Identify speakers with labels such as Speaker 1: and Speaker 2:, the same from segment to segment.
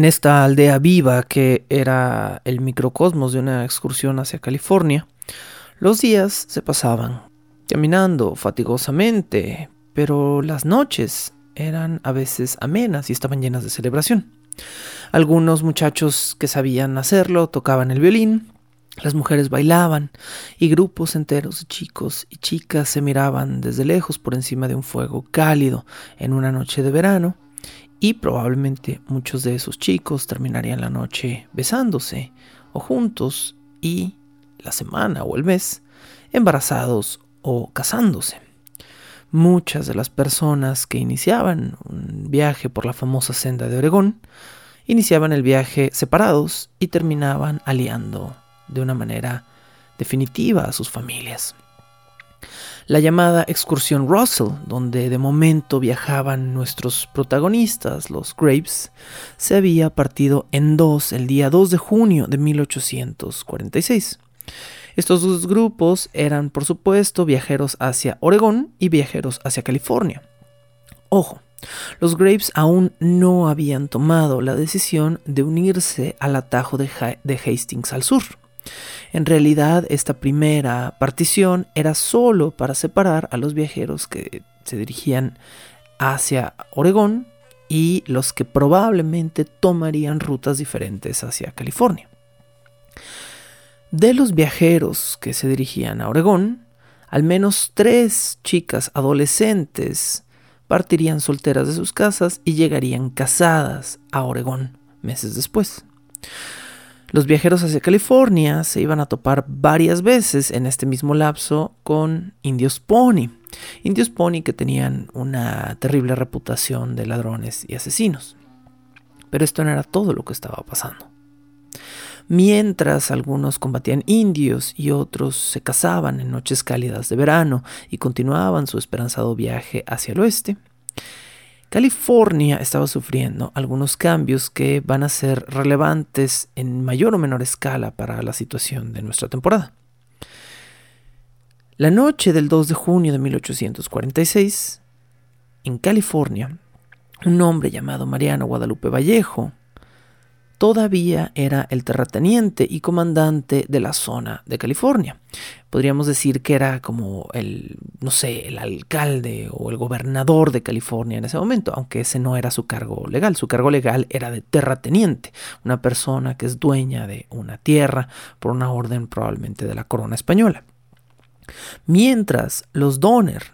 Speaker 1: En esta aldea viva que era el microcosmos de una excursión hacia California, los días se pasaban caminando fatigosamente, pero las noches eran a veces amenas y estaban llenas de celebración. Algunos muchachos que sabían hacerlo tocaban el violín, las mujeres bailaban y grupos enteros de chicos y chicas se miraban desde lejos por encima de un fuego cálido en una noche de verano y probablemente muchos de esos chicos terminarían la noche besándose o juntos y la semana o el mes embarazados o casándose. Muchas de las personas que iniciaban un viaje por la famosa senda de Oregón iniciaban el viaje separados y terminaban aliando de una manera definitiva a sus familias la llamada excursión Russell, donde de momento viajaban nuestros protagonistas, los Graves, se había partido en dos el día 2 de junio de 1846. Estos dos grupos eran, por supuesto, viajeros hacia Oregón y viajeros hacia California. Ojo, los Graves aún no habían tomado la decisión de unirse al atajo de, de Hastings al sur. En realidad, esta primera partición era solo para separar a los viajeros que se dirigían hacia Oregón y los que probablemente tomarían rutas diferentes hacia California. De los viajeros que se dirigían a Oregón, al menos tres chicas adolescentes partirían solteras de sus casas y llegarían casadas a Oregón meses después. Los viajeros hacia California se iban a topar varias veces en este mismo lapso con indios pony. Indios pony que tenían una terrible reputación de ladrones y asesinos. Pero esto no era todo lo que estaba pasando. Mientras algunos combatían indios y otros se casaban en noches cálidas de verano y continuaban su esperanzado viaje hacia el oeste, California estaba sufriendo algunos cambios que van a ser relevantes en mayor o menor escala para la situación de nuestra temporada. La noche del 2 de junio de 1846, en California, un hombre llamado Mariano Guadalupe Vallejo todavía era el terrateniente y comandante de la zona de California. Podríamos decir que era como el, no sé, el alcalde o el gobernador de California en ese momento, aunque ese no era su cargo legal. Su cargo legal era de terrateniente, una persona que es dueña de una tierra por una orden probablemente de la corona española. Mientras los Donner,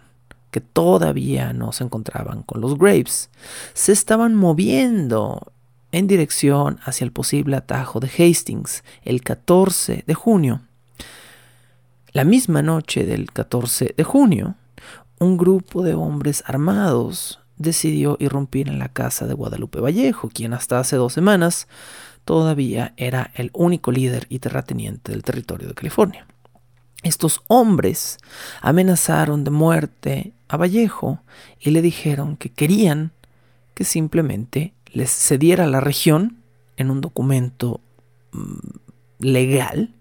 Speaker 1: que todavía no se encontraban con los Graves, se estaban moviendo en dirección hacia el posible atajo de Hastings el 14 de junio. La misma noche del 14 de junio, un grupo de hombres armados decidió irrumpir en la casa de Guadalupe Vallejo, quien hasta hace dos semanas todavía era el único líder y terrateniente del territorio de California. Estos hombres amenazaron de muerte a Vallejo y le dijeron que querían que simplemente les cediera la región en un documento mm, legal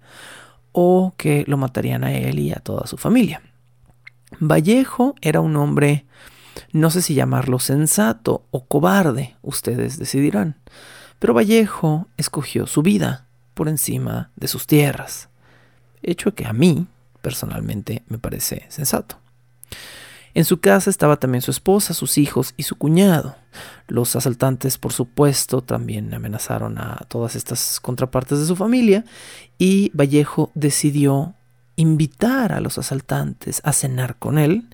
Speaker 1: o que lo matarían a él y a toda su familia. Vallejo era un hombre, no sé si llamarlo sensato o cobarde, ustedes decidirán, pero Vallejo escogió su vida por encima de sus tierras, hecho que a mí personalmente me parece sensato. En su casa estaba también su esposa, sus hijos y su cuñado. Los asaltantes, por supuesto, también amenazaron a todas estas contrapartes de su familia y Vallejo decidió invitar a los asaltantes a cenar con él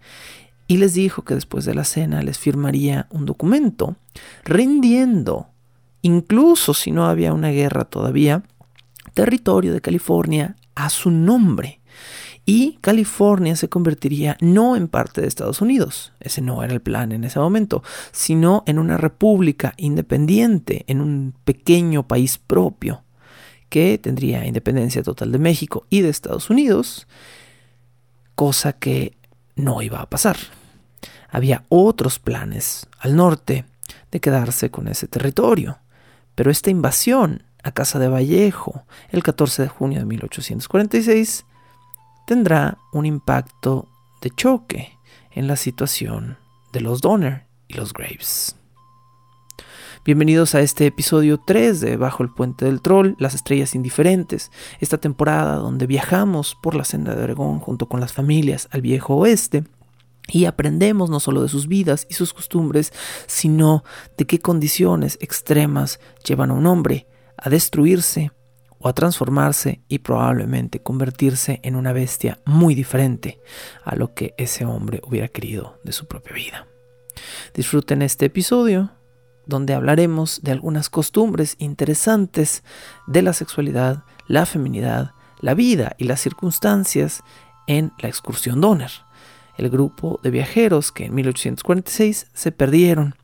Speaker 1: y les dijo que después de la cena les firmaría un documento rindiendo, incluso si no había una guerra todavía, territorio de California a su nombre y California se convertiría no en parte de Estados Unidos, ese no era el plan en ese momento, sino en una república independiente, en un pequeño país propio que tendría independencia total de México y de Estados Unidos, cosa que no iba a pasar. Había otros planes al norte de quedarse con ese territorio, pero esta invasión a Casa de Vallejo el 14 de junio de 1846 tendrá un impacto de choque en la situación de los Donner y los Graves. Bienvenidos a este episodio 3 de Bajo el Puente del Troll, Las Estrellas Indiferentes, esta temporada donde viajamos por la senda de Oregón junto con las familias al viejo oeste y aprendemos no solo de sus vidas y sus costumbres, sino de qué condiciones extremas llevan a un hombre a destruirse o a transformarse y probablemente convertirse en una bestia muy diferente a lo que ese hombre hubiera querido de su propia vida. Disfruten este episodio donde hablaremos de algunas costumbres interesantes de la sexualidad, la feminidad, la vida y las circunstancias en la excursión Donner, el grupo de viajeros que en 1846 se perdieron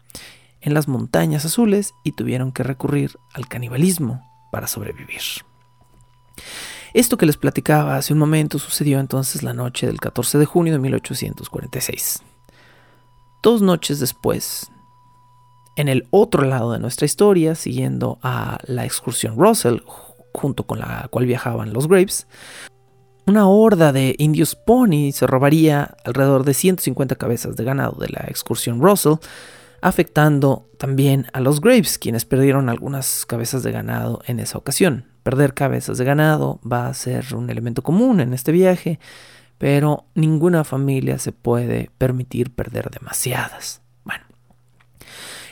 Speaker 1: en las montañas azules y tuvieron que recurrir al canibalismo para sobrevivir. Esto que les platicaba hace un momento sucedió entonces la noche del 14 de junio de 1846. Dos noches después, en el otro lado de nuestra historia, siguiendo a la excursión Russell, junto con la cual viajaban los Graves, una horda de indios pony se robaría alrededor de 150 cabezas de ganado de la excursión Russell, afectando también a los Graves, quienes perdieron algunas cabezas de ganado en esa ocasión. Perder cabezas de ganado va a ser un elemento común en este viaje, pero ninguna familia se puede permitir perder demasiadas. Bueno,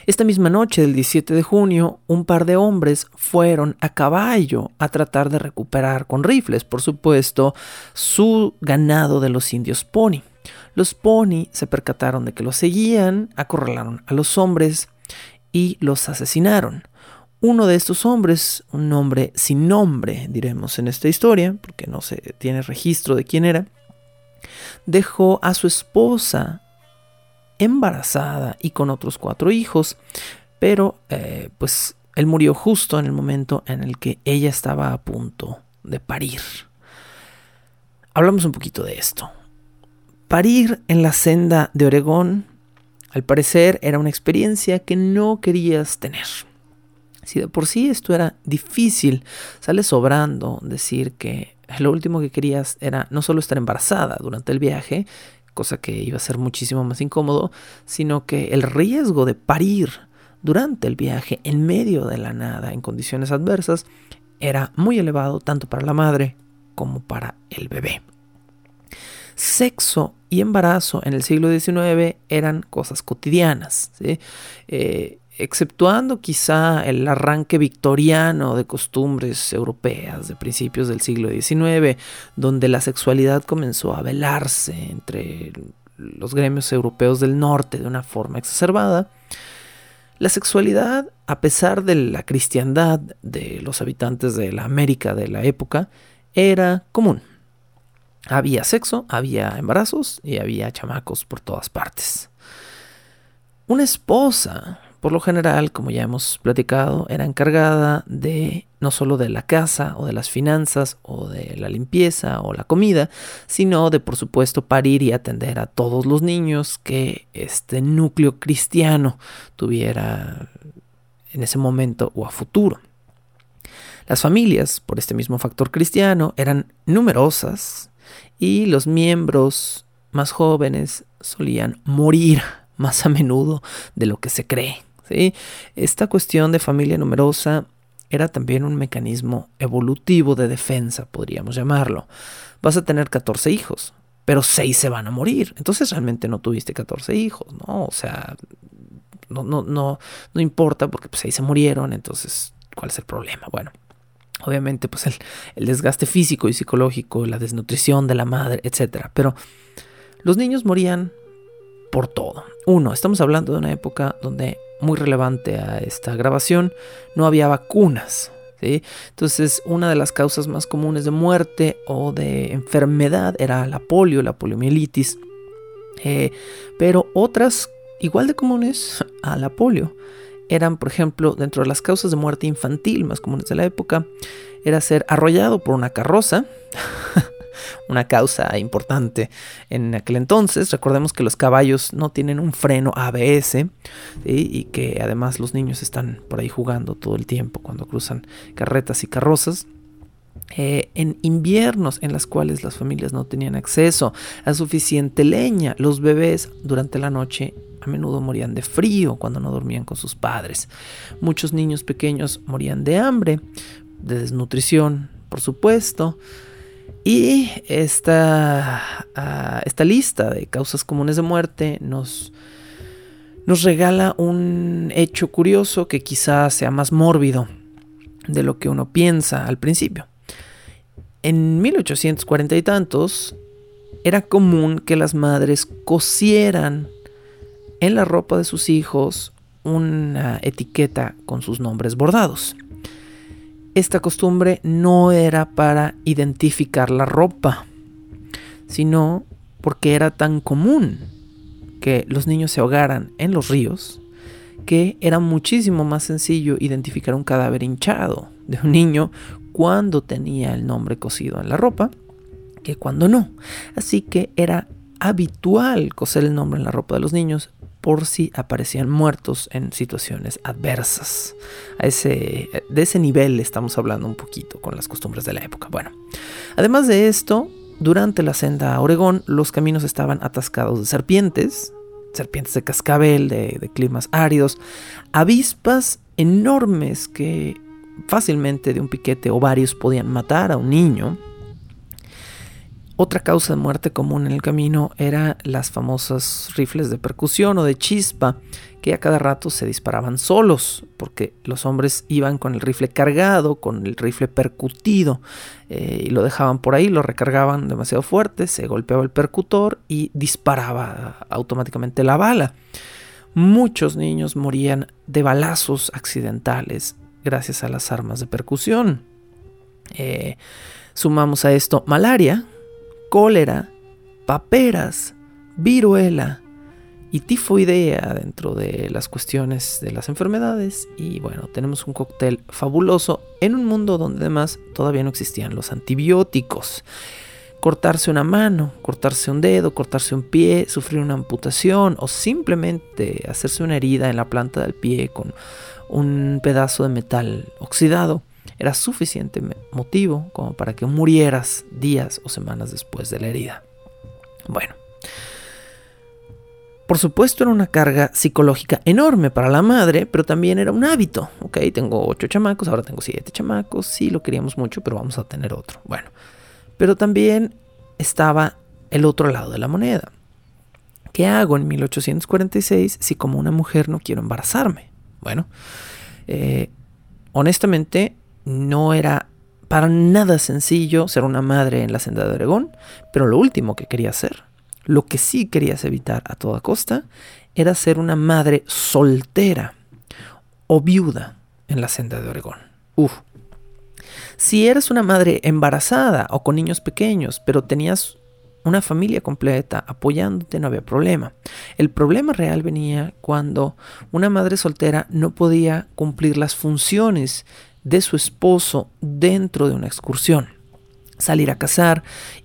Speaker 1: esta misma noche del 17 de junio, un par de hombres fueron a caballo a tratar de recuperar con rifles, por supuesto, su ganado de los indios pony. Los pony se percataron de que los seguían, acorralaron a los hombres y los asesinaron. Uno de estos hombres, un hombre sin nombre, diremos en esta historia, porque no se tiene registro de quién era, dejó a su esposa embarazada y con otros cuatro hijos, pero eh, pues él murió justo en el momento en el que ella estaba a punto de parir. Hablamos un poquito de esto. Parir en la senda de Oregón, al parecer, era una experiencia que no querías tener. Si de por sí esto era difícil, sale sobrando decir que lo último que querías era no solo estar embarazada durante el viaje, cosa que iba a ser muchísimo más incómodo, sino que el riesgo de parir durante el viaje en medio de la nada, en condiciones adversas, era muy elevado tanto para la madre como para el bebé. Sexo y embarazo en el siglo XIX eran cosas cotidianas, eh, exceptuando quizá el arranque victoriano de costumbres europeas de principios del siglo XIX, donde la sexualidad comenzó a velarse entre los gremios europeos del norte de una forma exacerbada, la sexualidad, a pesar de la cristiandad de los habitantes de la América de la época, era común. Había sexo, había embarazos y había chamacos por todas partes. Una esposa, por lo general, como ya hemos platicado, era encargada de no solo de la casa o de las finanzas o de la limpieza o la comida, sino de por supuesto parir y atender a todos los niños que este núcleo cristiano tuviera en ese momento o a futuro. Las familias, por este mismo factor cristiano, eran numerosas y los miembros más jóvenes solían morir más a menudo de lo que se cree. Esta cuestión de familia numerosa era también un mecanismo evolutivo de defensa, podríamos llamarlo. Vas a tener 14 hijos, pero 6 se van a morir. Entonces realmente no tuviste 14 hijos, ¿no? O sea, no, no, no, no importa porque pues, 6 se murieron, entonces, ¿cuál es el problema? Bueno, obviamente pues el, desgaste físico y psicológico, la desnutrición de la madre, etc. Pero los niños morían por todo. Uno, estamos hablando de una época donde, muy relevante a esta grabación, no había vacunas Entonces, una de las causas más comunes de muerte o de enfermedad era la polio, la poliomielitis. Eh, pero otras igual de comunes a la polio eran, por ejemplo, dentro de las causas de muerte infantil más comunes de la época, era ser arrollado por una carroza. una causa importante en aquel entonces. Recordemos que los caballos no tienen un freno ABS y que además los niños están por ahí jugando todo el tiempo cuando cruzan carretas y carrozas. Eh, en inviernos en las cuales las familias no tenían acceso a suficiente leña, los bebés durante la noche a menudo morían de frío cuando no dormían con sus padres. Muchos niños pequeños morían de hambre, de desnutrición, por supuesto. Y esta, ah, esta lista de causas comunes de muerte nos, nos regala un hecho curioso que quizás sea más mórbido de lo que uno piensa al principio. En 1840 y tantos era común que las madres cosieran en la ropa de sus hijos una etiqueta con sus nombres bordados. Esta costumbre no era para identificar la ropa, sino porque era tan común que los niños se ahogaran en los ríos que era muchísimo más sencillo identificar un cadáver hinchado de un niño cuando tenía el nombre cosido en la ropa que cuando no. Así que era habitual coser el nombre en la ropa de los niños por si aparecían muertos en situaciones adversas. A ese, de ese nivel estamos hablando un poquito con las costumbres de la época. Bueno, además de esto, durante la senda a Oregón, los caminos estaban atascados de serpientes, serpientes de cascabel, de, de climas áridos, avispas enormes que fácilmente de un piquete o varios podían matar a un niño. Otra causa de muerte común en el camino era las famosas rifles de percusión o de chispa, que a cada rato se disparaban solos, porque los hombres iban con el rifle cargado, con el rifle percutido, eh, y lo dejaban por ahí, lo recargaban demasiado fuerte, se golpeaba el percutor y disparaba automáticamente la bala. Muchos niños morían de balazos accidentales gracias a las armas de percusión. Eh, sumamos a esto malaria, cólera, paperas, viruela y tifoidea dentro de las cuestiones de las enfermedades. Y bueno, tenemos un cóctel fabuloso en un mundo donde además todavía no existían los antibióticos. Cortarse una mano, cortarse un dedo, cortarse un pie, sufrir una amputación o simplemente hacerse una herida en la planta del pie con un pedazo de metal oxidado era suficiente motivo como para que murieras días o semanas después de la herida. Bueno, por supuesto era una carga psicológica enorme para la madre, pero también era un hábito. Ok, tengo ocho chamacos, ahora tengo siete chamacos, sí lo queríamos mucho, pero vamos a tener otro. Bueno, pero también estaba el otro lado de la moneda. ¿Qué hago en 1846 si como una mujer no quiero embarazarme? Bueno, eh, honestamente no era para nada sencillo ser una madre en la senda de Oregón, pero lo último que quería hacer, lo que sí querías evitar a toda costa, era ser una madre soltera o viuda en la senda de Oregón. Uf. Si eras una madre embarazada o con niños pequeños, pero tenías una familia completa apoyándote, no había problema. El problema real venía cuando una madre soltera no podía cumplir las funciones de su esposo dentro de una excursión. Salir a cazar,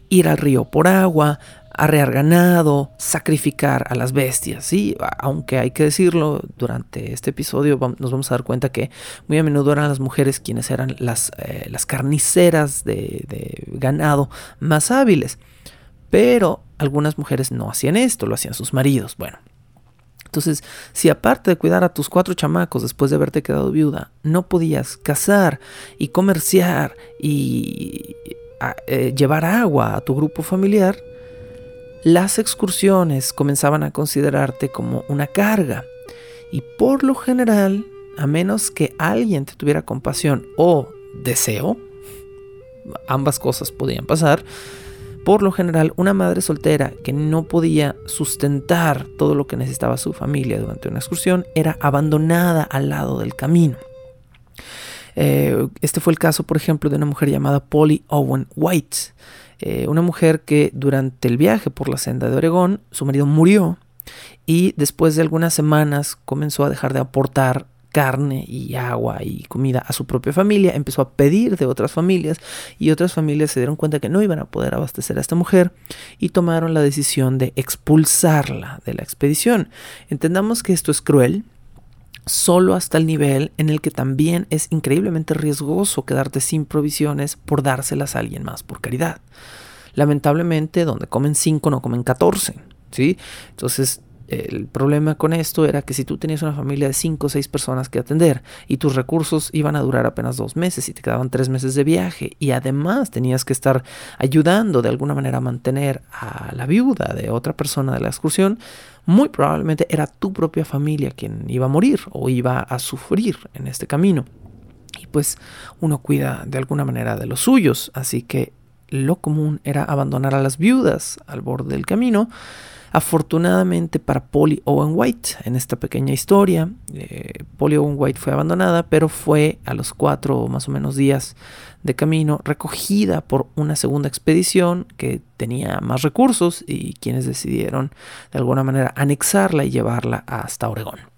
Speaker 1: ir al río por agua, arrear ganado, sacrificar a las bestias. ¿sí? Aunque hay que decirlo, durante este episodio nos vamos a dar cuenta que muy a menudo eran las mujeres quienes eran las, eh, las carniceras de, de ganado más hábiles. Pero algunas mujeres no hacían esto, lo hacían sus maridos. Bueno, entonces, si aparte de cuidar a tus cuatro chamacos después de haberte quedado viuda, no podías cazar y comerciar y eh, llevar agua a tu grupo familiar, las excursiones comenzaban a considerarte como una carga. Y por lo general, a menos que alguien te tuviera compasión o deseo, ambas cosas podían pasar, por lo general, una madre soltera que no podía sustentar todo lo que necesitaba su familia durante una excursión era abandonada al lado del camino. Eh, este fue el caso, por ejemplo, de una mujer llamada Polly Owen White, eh, una mujer que durante el viaje por la senda de Oregón, su marido murió y después de algunas semanas comenzó a dejar de aportar carne y agua y comida a su propia familia, empezó a pedir de otras familias y otras familias se dieron cuenta que no iban a poder abastecer a esta mujer y tomaron la decisión de expulsarla de la expedición. Entendamos que esto es cruel, solo hasta el nivel en el que también es increíblemente riesgoso quedarte sin provisiones por dárselas a alguien más por caridad. Lamentablemente, donde comen 5 no comen 14, ¿sí? Entonces, el problema con esto era que si tú tenías una familia de 5 o 6 personas que atender y tus recursos iban a durar apenas dos meses y te quedaban tres meses de viaje y además tenías que estar ayudando de alguna manera a mantener a la viuda de otra persona de la excursión, muy probablemente era tu propia familia quien iba a morir o iba a sufrir en este camino. Y pues uno cuida de alguna manera de los suyos, así que lo común era abandonar a las viudas al borde del camino Afortunadamente para Polly Owen White, en esta pequeña historia, eh, Polly Owen White fue abandonada, pero fue a los cuatro más o menos días de camino recogida por una segunda expedición que tenía más recursos y quienes decidieron de alguna manera anexarla y llevarla hasta Oregón.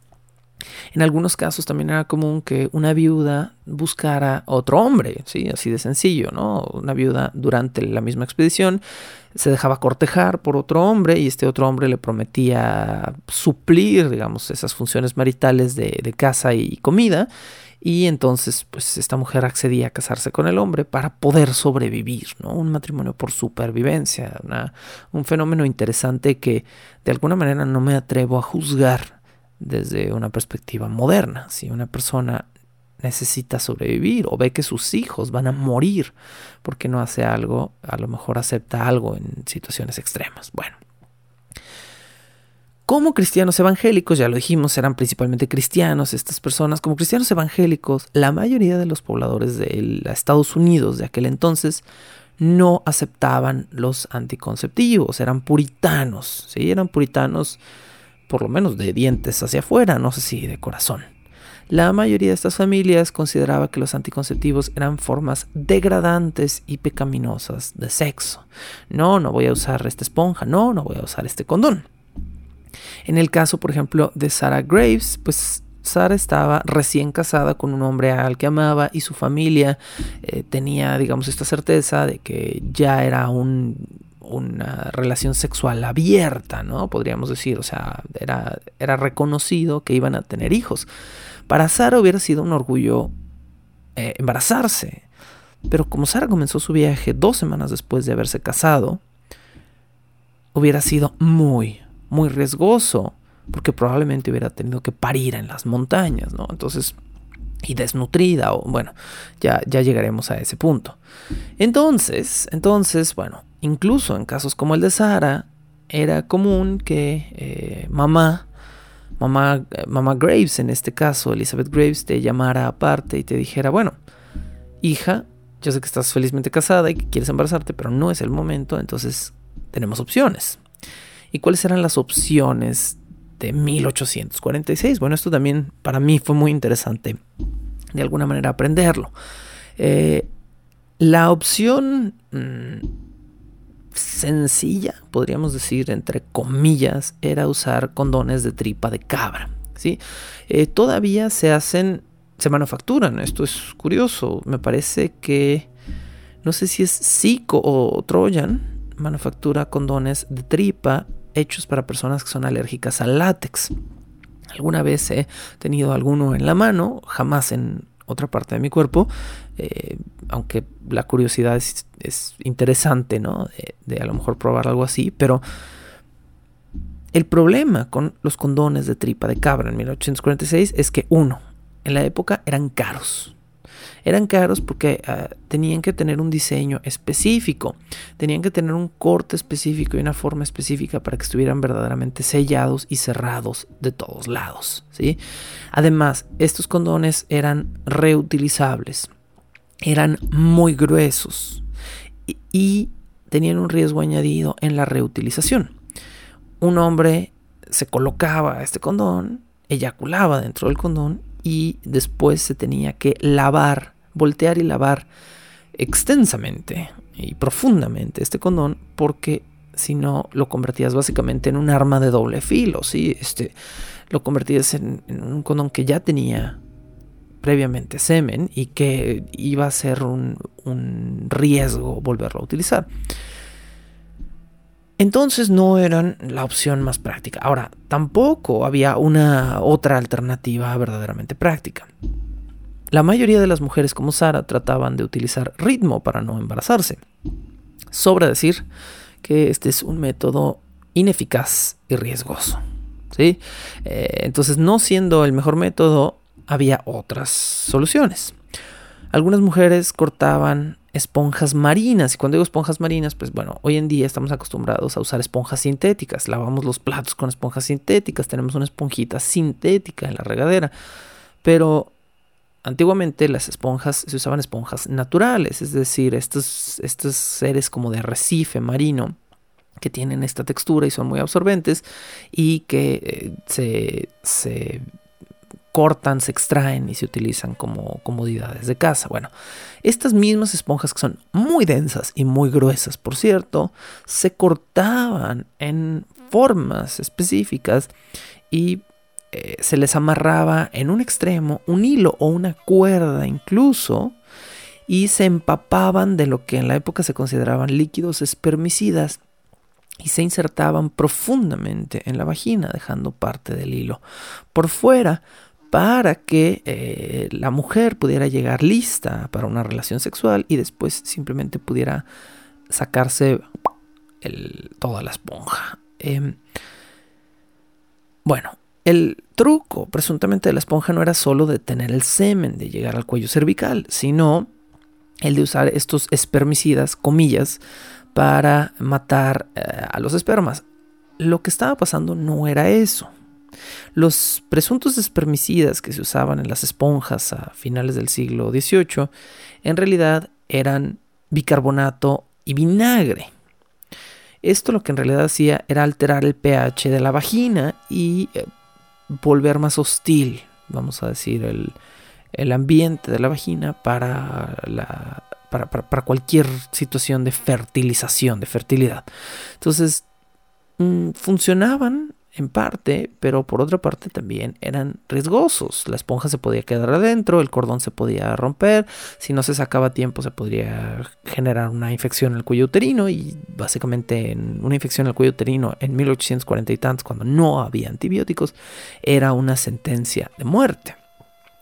Speaker 1: En algunos casos también era común que una viuda buscara otro hombre, ¿sí? así de sencillo, ¿no? Una viuda durante la misma expedición se dejaba cortejar por otro hombre y este otro hombre le prometía suplir, digamos, esas funciones maritales de, casa y comida. Y entonces, pues esta mujer accedía a casarse con el hombre para poder sobrevivir, ¿no? Un matrimonio por supervivencia, un fenómeno interesante que de alguna manera no me atrevo a juzgar desde una perspectiva moderna. Si una persona necesita sobrevivir o ve que sus hijos van a morir porque no hace algo, a lo mejor acepta algo en situaciones extremas. Bueno. Como cristianos evangélicos, ya lo dijimos, eran principalmente cristianos estas personas. Como cristianos evangélicos, la mayoría de los pobladores de Estados Unidos de aquel entonces no aceptaban los anticonceptivos, eran puritanos, ¿sí? Eran puritanos por lo menos de dientes hacia afuera, no sé si de corazón. La mayoría de estas familias consideraba que los anticonceptivos eran formas degradantes y pecaminosas de sexo. No, no voy a usar esta esponja, no, no voy a usar este condón. En el caso, por ejemplo, de Sarah Graves, pues Sarah estaba recién casada con un hombre al que amaba y su familia eh, tenía, digamos, esta certeza de que ya era un una relación sexual abierta, ¿no? Podríamos decir, o sea, era, era reconocido que iban a tener hijos. Para Sara hubiera sido un orgullo eh, embarazarse, pero como Sara comenzó su viaje dos semanas después de haberse casado, hubiera sido muy, muy riesgoso, porque probablemente hubiera tenido que parir en las montañas, ¿no? Entonces, y desnutrida, o bueno, ya, ya llegaremos a ese punto. Entonces, entonces, bueno, incluso en casos como el de Sara, era común que eh, mamá, mamá, mamá Graves, en este caso, Elizabeth Graves, te llamara aparte y te dijera, bueno, hija, yo sé que estás felizmente casada y que quieres embarazarte, pero no es el momento, entonces tenemos opciones. ¿Y cuáles eran las opciones de 1846? Bueno, esto también para mí fue muy interesante de alguna manera aprenderlo. Eh, la opción mm, sencilla, podríamos decir, entre comillas, era usar condones de tripa de cabra. ¿sí? Eh, todavía se hacen, se manufacturan, esto es curioso, me parece que, no sé si es Zico o Trojan, manufactura condones de tripa hechos para personas que son alérgicas al látex. Alguna vez he tenido alguno en la mano, jamás en otra parte de mi cuerpo, eh, aunque la curiosidad es, interesante, ¿no? De, a lo mejor probar algo así, pero el problema con los condones de tripa de cabra en 1846 es que, uno, en la época eran caros. Eran caros porque ah, tenían que tener un diseño específico, tenían que tener un corte específico y una forma específica para que estuvieran verdaderamente sellados y cerrados de todos lados. ¿sí? Además, estos condones eran reutilizables, eran muy gruesos y, tenían un riesgo añadido en la reutilización. Un hombre se colocaba este condón, eyaculaba dentro del condón y después se tenía que lavar voltear y lavar extensamente y profundamente este condón porque si no lo convertías básicamente en un arma de doble filo, ¿sí? Este, lo convertías en, un condón que ya tenía previamente semen y que iba a ser un, riesgo volverlo a utilizar. Entonces no eran la opción más práctica. Ahora, tampoco había una otra alternativa verdaderamente práctica. La mayoría de las mujeres como Sara trataban de utilizar ritmo para no embarazarse. Sobra decir que este es un método ineficaz y riesgoso. ¿sí? Eh, entonces, no siendo el mejor método, había otras soluciones. Algunas mujeres cortaban esponjas marinas. Y cuando digo esponjas marinas, pues bueno, hoy en día estamos acostumbrados a usar esponjas sintéticas. Lavamos los platos con esponjas sintéticas, tenemos una esponjita sintética en la regadera. Pero antiguamente las esponjas se usaban esponjas naturales, es decir, estos, estos seres como de arrecife marino que tienen esta textura y son muy absorbentes y que eh, se, se cortan, se extraen y se utilizan como comodidades de casa. Bueno, estas mismas esponjas que son muy densas y muy gruesas, por cierto, se cortaban en formas específicas y eh, se les amarraba en un extremo un hilo o una cuerda incluso y se empapaban de lo que en la época se consideraban líquidos espermicidas y se insertaban profundamente en la vagina dejando parte del hilo. Por fuera para que eh, la mujer pudiera llegar lista para una relación sexual y después simplemente pudiera sacarse toda la esponja. Em, bueno, el truco presuntamente de la esponja no era solo de tener el semen, de llegar al cuello cervical, sino el de usar estos espermicidas, comillas, para matar eh, a los espermas. Lo que estaba pasando no era eso. Los presuntos espermicidas que se usaban en las esponjas a finales del siglo XVIII en realidad eran bicarbonato y vinagre. Esto lo que en realidad hacía era alterar el pH de la vagina y eh, volver más hostil, vamos a decir, el, ambiente de la vagina para, la, para, para, cualquier situación de fertilización, de fertilidad. Entonces, mm, funcionaban en parte, pero por otra parte también eran riesgosos. La esponja se podía quedar adentro, el cordón se podía romper, si no se sacaba a tiempo se podría generar una infección en el cuello uterino y básicamente una infección en el cuello uterino en 1840 y tantos, cuando no había antibióticos, era una sentencia de muerte.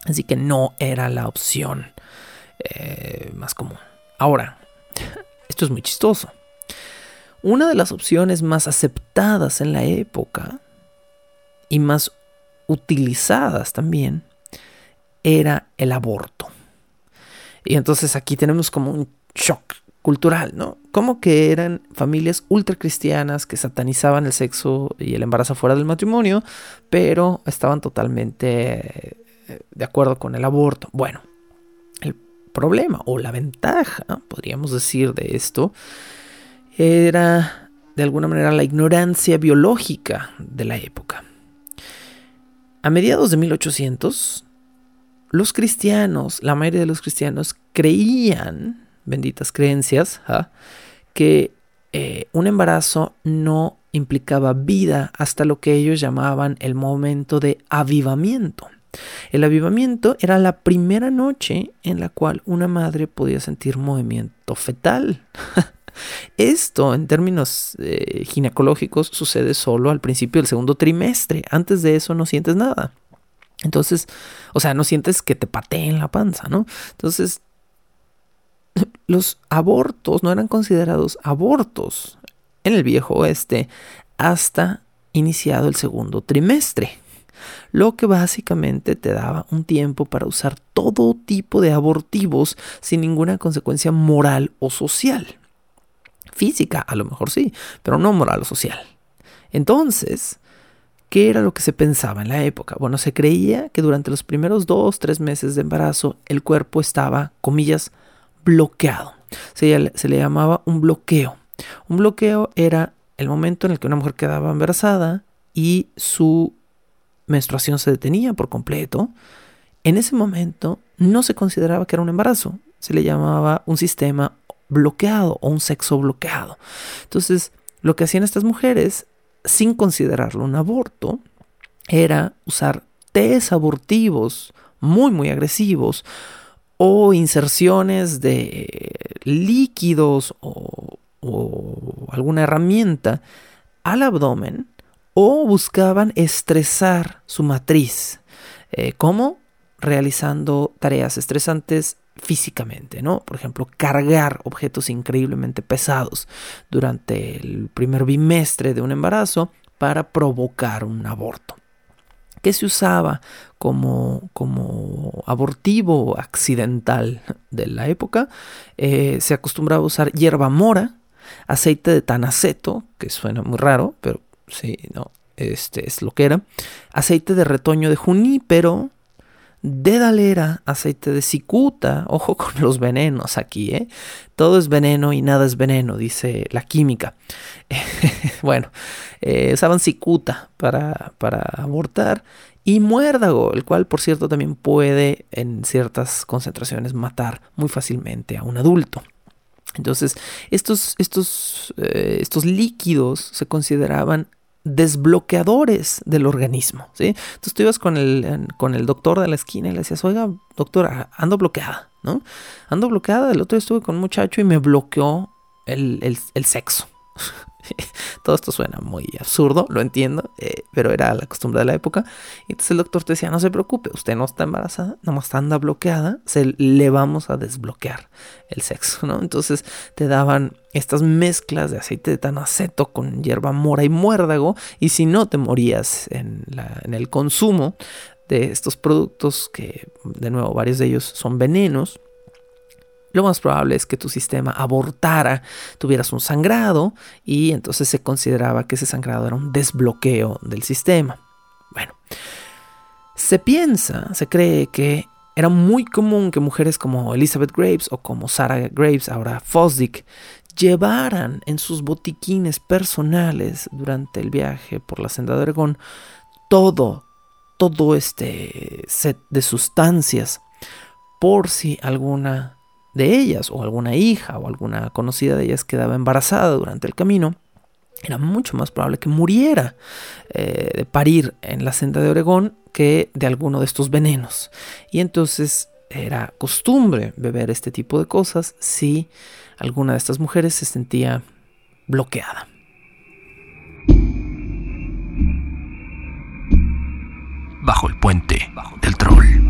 Speaker 1: Así que no era la opción eh, más común. Ahora, esto es muy chistoso. Una de las opciones más aceptadas en la época y más utilizadas también era el aborto. Y entonces aquí tenemos como un shock cultural, ¿no? Como que eran familias ultracristianas que satanizaban el sexo y el embarazo fuera del matrimonio, pero estaban totalmente eh, de acuerdo con el aborto. Bueno, el problema o la ventaja, podríamos decir, de esto era de alguna manera la ignorancia biológica de la época. A mediados de 1800, los cristianos, la mayoría de los cristianos, creían, benditas creencias, ¿ah? que eh, un embarazo no implicaba vida hasta lo que ellos llamaban el momento de avivamiento. El avivamiento era la primera noche en la cual una madre podía sentir movimiento fetal. Esto, en términos eh, ginecológicos, sucede solo al principio del segundo trimestre. Antes de eso no sientes nada. Entonces, o sea, no sientes que te pateen la panza, ¿no? Entonces, los abortos no eran considerados abortos en el viejo oeste hasta iniciado el segundo trimestre, lo que básicamente te daba un tiempo para usar todo tipo de abortivos sin ninguna consecuencia moral o social física, a lo mejor sí, pero no moral o social. Entonces, ¿qué era lo que se pensaba en la época? Bueno, se creía que durante los primeros dos, tres meses de embarazo el cuerpo estaba, comillas, bloqueado. Se, se le llamaba un bloqueo. Un bloqueo era el momento en el que una mujer quedaba embarazada y su menstruación se detenía por completo en ese momento no se consideraba que era un embarazo, se le llamaba un sistema bloqueado o un sexo bloqueado. Entonces, lo que hacían estas mujeres, sin considerarlo un aborto, era usar test abortivos muy, muy agresivos o inserciones de líquidos o, alguna herramienta al abdomen o buscaban estresar su matriz. Eh, ¿Cómo? Realizando tareas estresantes físicamente, ¿no? Por ejemplo, cargar objetos increíblemente pesados durante el primer bimestre de un embarazo para provocar un aborto. ¿Qué se usaba como, como abortivo accidental de la época? Eh, se acostumbraba a usar hierba mora, aceite de tanaceto, que suena muy raro, pero sí, no, este es lo que era, aceite de retoño de junípero, Dedalera, aceite de cicuta, ojo con los venenos aquí, ¿eh? Todo es veneno y nada es veneno, dice la química. bueno, eh, usaban cicuta para, para abortar y muérdago, el cual por cierto también puede en ciertas concentraciones matar muy fácilmente a un adulto. Entonces, estos, estos, eh, estos líquidos se consideraban desbloqueadores del organismo, ¿sí? Tú ibas con el, con el doctor de la esquina y le decías, oiga, doctora, ando bloqueada, ¿no? Ando bloqueada, el otro día estuve con un muchacho y me bloqueó el, el, el sexo. Todo esto suena muy absurdo, lo entiendo, eh, pero era la costumbre de la época. Entonces el doctor te decía, no se preocupe, usted no está embarazada, nomás anda bloqueada, se, le vamos a desbloquear el sexo, ¿no? Entonces te daban estas mezclas de aceite de tanaceto con hierba mora y muérdago, y si no te morías en, en el consumo de estos productos, que de nuevo varios de ellos son venenos, lo más probable es que tu sistema abortara, tuvieras un sangrado y entonces se consideraba que ese sangrado era un desbloqueo del sistema. Bueno, se piensa, se cree que era muy común que mujeres como Elizabeth Graves o como Sarah Graves, ahora Fosdick, llevaran en sus botiquines personales durante el viaje por la senda de Oregón todo, todo este set de sustancias por si alguna de ellas, o alguna hija o alguna conocida de ellas quedaba embarazada durante el camino, era mucho más probable que muriera eh, de parir en la senda de Oregón que de alguno de estos venenos. Y entonces era costumbre beber este tipo de cosas si alguna de estas mujeres se sentía bloqueada.
Speaker 2: Bajo el puente del troll.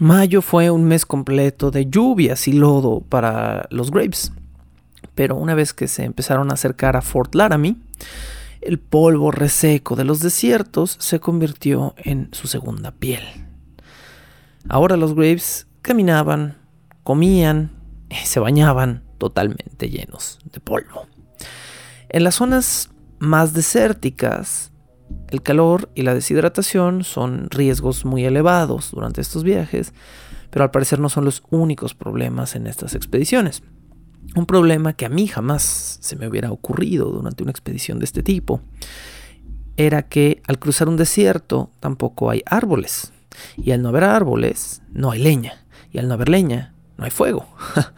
Speaker 1: Mayo fue un mes completo de lluvias y lodo para los Graves. Pero una vez que se empezaron a acercar a Fort Laramie, el polvo reseco de los desiertos se convirtió en su segunda piel. Ahora los Graves caminaban, comían y se bañaban totalmente llenos de polvo. En las zonas más desérticas, el calor y la deshidratación son riesgos muy elevados durante estos viajes, pero al parecer no son los únicos problemas en estas expediciones. Un problema que a mí jamás se me hubiera ocurrido durante una expedición de este tipo era que al cruzar un desierto tampoco hay árboles. Y al no haber árboles, no hay leña. Y al no haber leña, no hay fuego.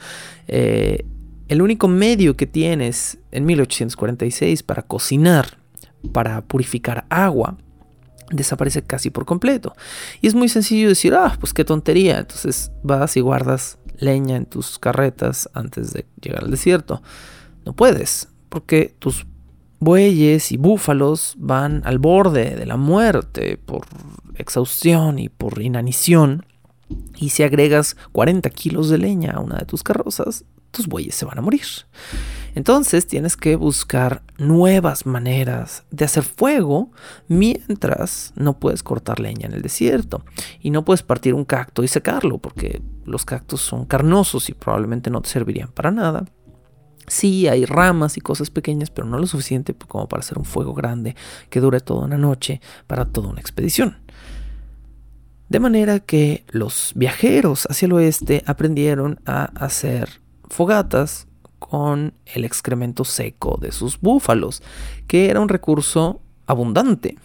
Speaker 1: Eh, el único medio que tienes en 1846 para cocinar para purificar agua desaparece casi por completo. Y es muy sencillo decir, ah, pues qué tontería. Entonces vas y guardas leña en tus carretas antes de llegar al desierto. No puedes, porque tus bueyes y búfalos van al borde de la muerte por exhaustión y por inanición. Y si agregas 40 kilos de leña a una de tus carrozas, tus bueyes se van a morir. Entonces tienes que buscar nuevas maneras de hacer fuego mientras no puedes cortar leña en el desierto. Y no puedes partir un cacto y secarlo porque los cactus son carnosos y probablemente no te servirían para nada. Sí, hay ramas y cosas pequeñas, pero no lo suficiente como para hacer un fuego grande que dure toda una noche para toda una expedición. De manera que los viajeros hacia el oeste aprendieron a hacer fogatas con el excremento seco de sus búfalos, que era un recurso abundante,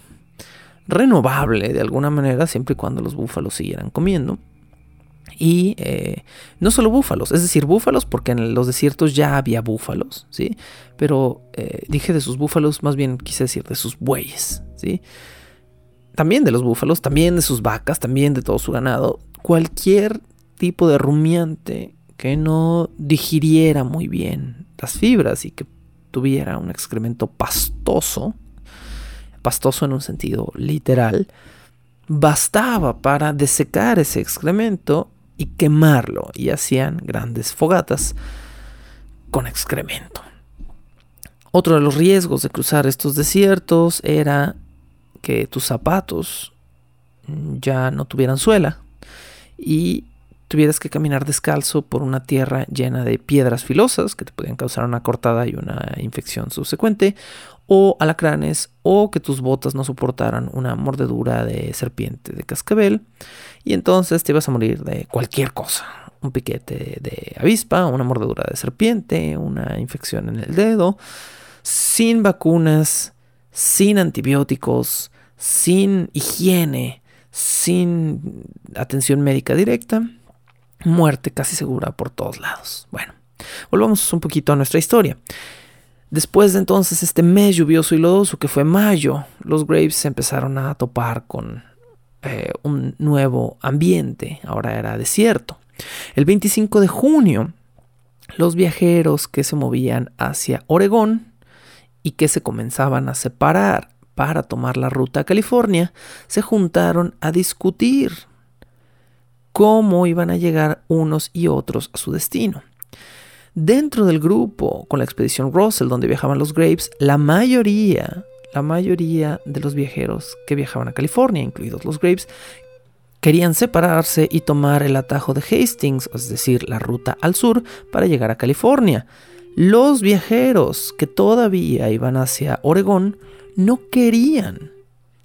Speaker 1: renovable de alguna manera, siempre y cuando los búfalos siguieran comiendo. Y eh, no solo búfalos, es decir, búfalos porque en los desiertos ya había búfalos, ¿sí? Pero eh, dije de sus búfalos, más bien quise decir de sus bueyes, ¿sí? También de los búfalos, también de sus vacas, también de todo su ganado. Cualquier tipo de rumiante que no digiriera muy bien las fibras y que tuviera un excremento pastoso, pastoso en un sentido literal, bastaba para desecar ese excremento y quemarlo y hacían grandes fogatas con excremento. Otro de los riesgos de cruzar estos desiertos era que tus zapatos ya no tuvieran suela y tuvieras que caminar descalzo por una tierra llena de piedras filosas que te podían causar una cortada y una infección subsecuente, o alacranes, o que tus botas no soportaran una mordedura de serpiente de cascabel, y entonces te ibas a morir de cualquier cosa. Un piquete de avispa, una mordedura de serpiente, una infección en el dedo, sin vacunas, sin antibióticos, sin higiene, sin atención médica directa muerte casi segura por todos lados. Bueno, volvamos un poquito a nuestra historia. Después de entonces este mes lluvioso y lodoso que fue mayo, los Graves se empezaron a topar con eh, un nuevo ambiente, ahora era desierto. El 25 de junio, los viajeros que se movían hacia Oregón y que se comenzaban a separar para tomar la ruta a California, se juntaron a discutir cómo iban a llegar unos y otros a su destino. Dentro del grupo con la expedición Russell donde viajaban los Graves, la mayoría, la mayoría de los viajeros que viajaban a California, incluidos los Graves, querían separarse y tomar el atajo de Hastings, es decir, la ruta al sur, para llegar a California. Los viajeros que todavía iban hacia Oregón no querían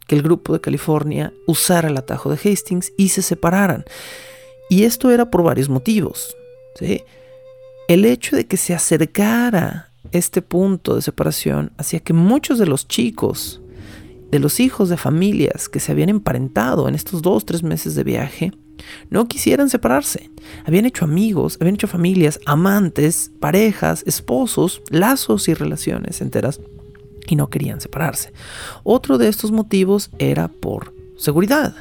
Speaker 1: que el grupo de California usara el atajo de Hastings y se separaran. Y esto era por varios motivos. El hecho de que se acercara este punto de separación hacía que muchos de los chicos, de los hijos de familias que se habían emparentado en estos dos, tres meses de viaje, no quisieran separarse. Habían hecho amigos, habían hecho familias, amantes, parejas, esposos, lazos y relaciones enteras y no querían separarse. Otro de estos motivos era por seguridad.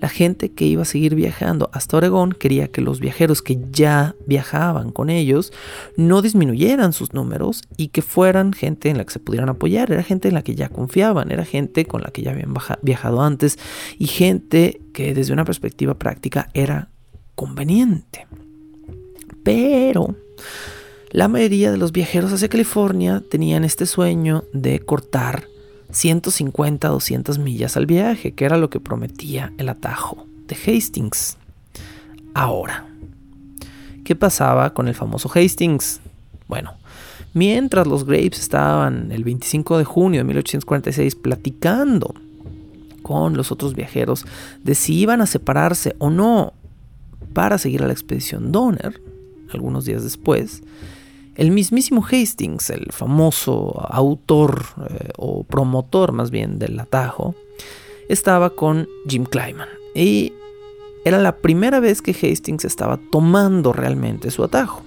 Speaker 1: La gente que iba a seguir viajando hasta Oregón quería que los viajeros que ya viajaban con ellos no disminuyeran sus números y que fueran gente en la que se pudieran apoyar. Era gente en la que ya confiaban, era gente con la que ya habían viajado antes y gente que desde una perspectiva práctica era conveniente. Pero la mayoría de los viajeros hacia California tenían este sueño de cortar 150 200 millas al viaje, que era lo que prometía el atajo de Hastings. Ahora, ¿qué pasaba con el famoso Hastings? Bueno, mientras los Graves estaban el 25 de junio de 1846 platicando con los otros viajeros de si iban a separarse o no para seguir a la expedición Donner, algunos días después, el mismísimo Hastings, el famoso autor eh, o promotor más bien del atajo, estaba con Jim Clyman. Y era la primera vez que Hastings estaba tomando realmente su atajo.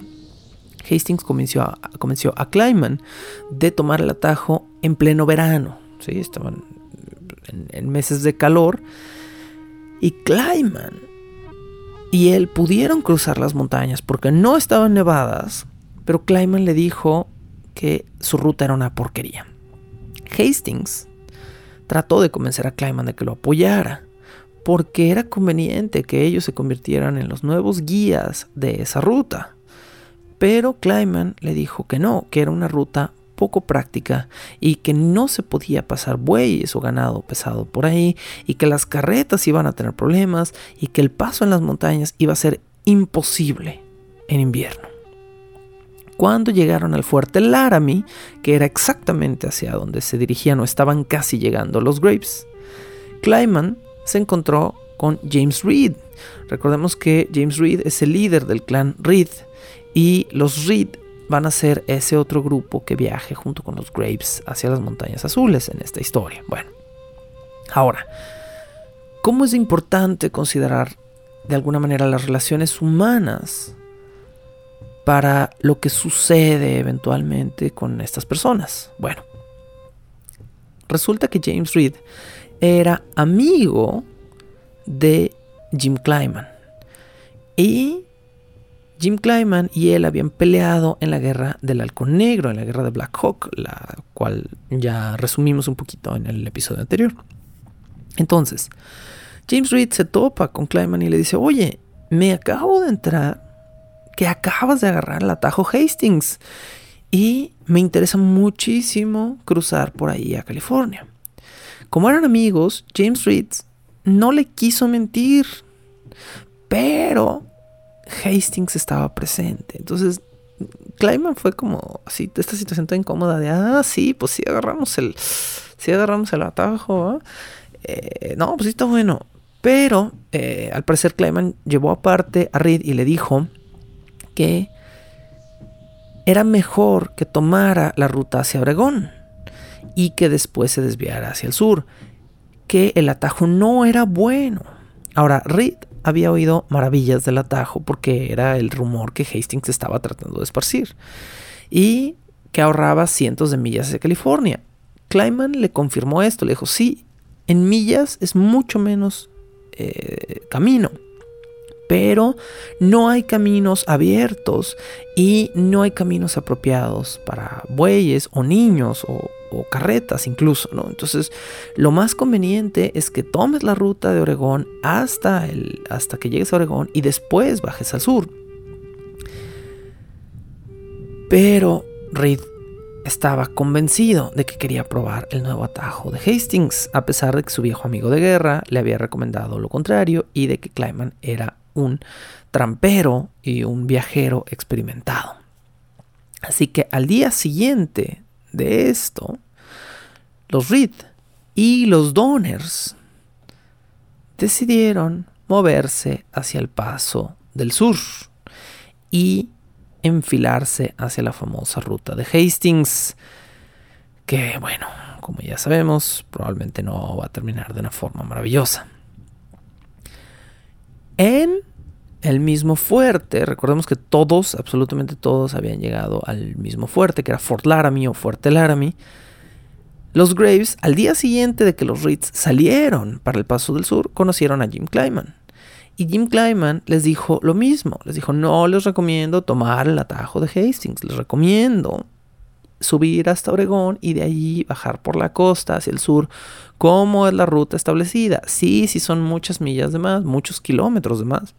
Speaker 1: Hastings convenció a, convenció Clyman de tomar el atajo en pleno verano. ¿sí? Estaban en, en meses de calor. Y Clyman y él pudieron cruzar las montañas porque no estaban nevadas pero Clyman le dijo que su ruta era una porquería. Hastings trató de convencer a Clyman de que lo apoyara, porque era conveniente que ellos se convirtieran en los nuevos guías de esa ruta. Pero Kleiman le dijo que no, que era una ruta poco práctica y que no se podía pasar bueyes o ganado pesado por ahí y que las carretas iban a tener problemas y que el paso en las montañas iba a ser imposible en invierno. Cuando llegaron al fuerte Laramie, que era exactamente hacia donde se dirigían o estaban casi llegando los Graves, Clyman se encontró con James Reed. Recordemos que James Reed es el líder del clan Reed y los Reed van a ser ese otro grupo que viaje junto con los Graves hacia las montañas azules en esta historia. Bueno, ahora, ¿cómo es importante considerar de alguna manera las relaciones humanas para lo que sucede eventualmente con estas personas? Bueno, resulta que James Reed era amigo de Jim Clyman y Jim Clyman y él habían peleado en la guerra del Halcón Negro, en la guerra de Black Hawk, la cual ya resumimos un poquito en el episodio anterior. Entonces, James Reed se topa con Clyman y le dice, oye, me acabo de entrar que acabas de agarrar el atajo Hastings y me interesa muchísimo cruzar por ahí a California. Como eran amigos, James Reed no le quiso mentir, pero Hastings estaba presente. Entonces, Clyman fue como así, esta situación tan incómoda de, ah, sí, pues sí agarramos el, sí agarramos el atajo. Eh, no, pues sí está bueno. Pero eh, al parecer Clyman llevó aparte a Reed y le dijo que era mejor que tomara la ruta hacia Oregón y que después se desviara hacia el sur, que el atajo no era bueno. Ahora, Reed había oído maravillas del atajo porque era el rumor que Hastings estaba tratando de esparcir y que ahorraba cientos de millas de California. Kleiman le confirmó esto, le dijo, sí, en millas es mucho menos eh, camino, pero no hay caminos abiertos y no hay caminos apropiados para bueyes o niños o carretas incluso, ¿no? Entonces, lo más conveniente es que tomes la ruta de Oregón hasta, el, hasta que llegues a Oregón y después bajes al sur. Pero Reed estaba convencido de que quería probar el nuevo atajo de Hastings, a pesar de que su viejo amigo de guerra le había recomendado lo contrario y de que Clyman era un trampero y un viajero experimentado. Así que al día siguiente de esto, los Reed y los Doners decidieron moverse hacia el paso del sur y enfilarse hacia la famosa ruta de Hastings, que bueno, como ya sabemos, probablemente no va a terminar de una forma maravillosa. En el mismo fuerte. Recordemos que todos, absolutamente todos, habían llegado al mismo fuerte, que era Fort Laramie o Fuerte Laramie. Los Graves, al día siguiente de que los Reeds salieron para el Paso del Sur, conocieron a Jim Clyman. Y Jim Clyman les dijo lo mismo. Les dijo, no les recomiendo tomar el atajo de Hastings. Les recomiendo subir hasta Oregón y de allí bajar por la costa hacia el sur, como es la ruta establecida. Sí, sí son muchas millas de más, muchos kilómetros de más